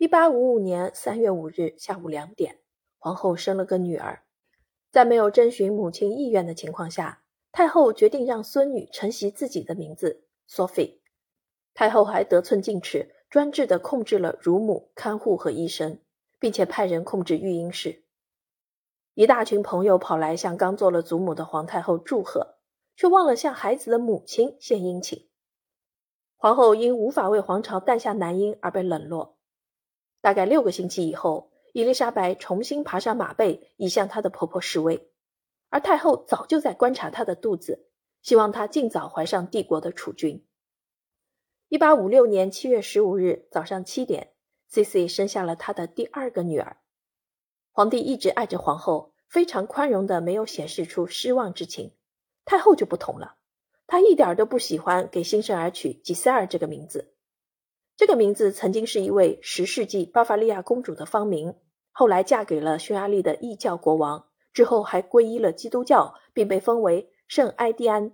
一八五五年三月五日下午两点，皇后生了个女儿。在没有征询母亲意愿的情况下，太后决定让孙女承袭自己的名字 Sophie。太后还得寸进尺，专制地控制了乳母、看护和医生，并且派人控制育婴室。一大群朋友跑来向刚做了祖母的皇太后祝贺，却忘了向孩子的母亲献殷勤。皇后因无法为皇朝诞下男婴而被冷落。大概六个星期以后，伊丽莎白重新爬上马背，以向她的婆婆示威。而太后早就在观察她的肚子，希望她尽早怀上帝国的储君。一八五六年七月十五日早上七点，C.C. 生下了她的第二个女儿。皇帝一直爱着皇后，非常宽容的，没有显示出失望之情。太后就不同了。她一点都不喜欢给新生儿取吉塞尔这个名字。这个名字曾经是一位十世纪巴伐利亚公主的芳名，后来嫁给了匈牙利的异教国王，之后还皈依了基督教，并被封为圣埃蒂安。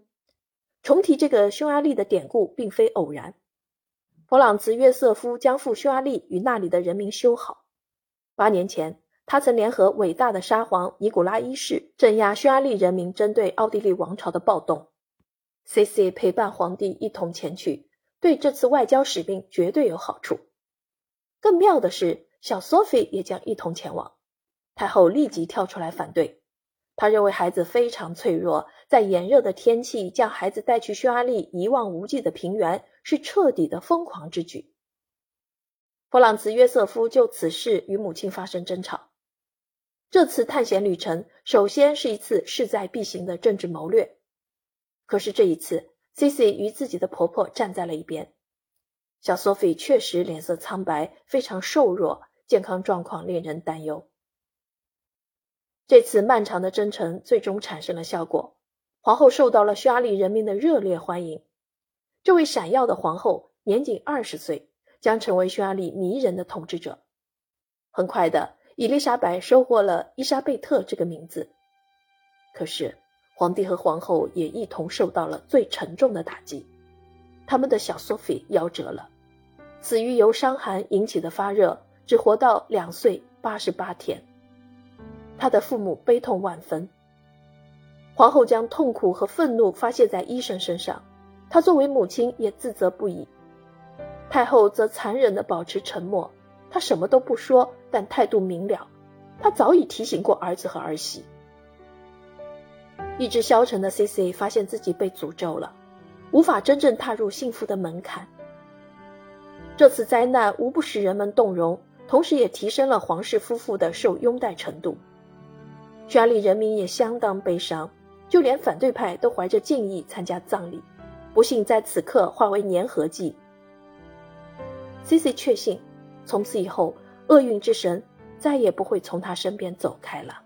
重提这个匈牙利的典故，并非偶然。弗朗茨约瑟夫将赴匈牙利与那里的人民修好。八年前，他曾联合伟大的沙皇尼古拉一世镇压匈牙利人民针对奥地利王朝的暴动。C.C. 陪伴皇帝一同前去，对这次外交使命绝对有好处。更妙的是，小 Sophie 也将一同前往。太后立即跳出来反对，她认为孩子非常脆弱，在炎热的天气将孩子带去匈牙利一望无际的平原是彻底的疯狂之举。弗朗茨约瑟夫就此事与母亲发生争吵。这次探险旅程首先是一次势在必行的政治谋略。可是这一次，Cici 与自己的婆婆站在了一边。小 Sophie 确实脸色苍白，非常瘦弱，健康状况令人担忧。这次漫长的征程最终产生了效果，皇后受到了匈牙利人民的热烈欢迎。这位闪耀的皇后年仅二十岁，将成为匈牙利迷人的统治者。很快的，伊丽莎白收获了伊莎贝特这个名字。可是。皇帝和皇后也一同受到了最沉重的打击，他们的小 Sophie 夭折了，死于由伤寒引起的发热，只活到两岁八十八天。他的父母悲痛万分，皇后将痛苦和愤怒发泄在医生身上，她作为母亲也自责不已。太后则残忍地保持沉默，她什么都不说，但态度明了，她早已提醒过儿子和儿媳。意志消沉的 C.C. 发现自己被诅咒了，无法真正踏入幸福的门槛。这次灾难无不使人们动容，同时也提升了皇室夫妇的受拥戴程度。匈牙利人民也相当悲伤，就连反对派都怀着敬意参加葬礼，不幸在此刻化为粘合剂。C.C. 确信，从此以后，厄运之神再也不会从他身边走开了。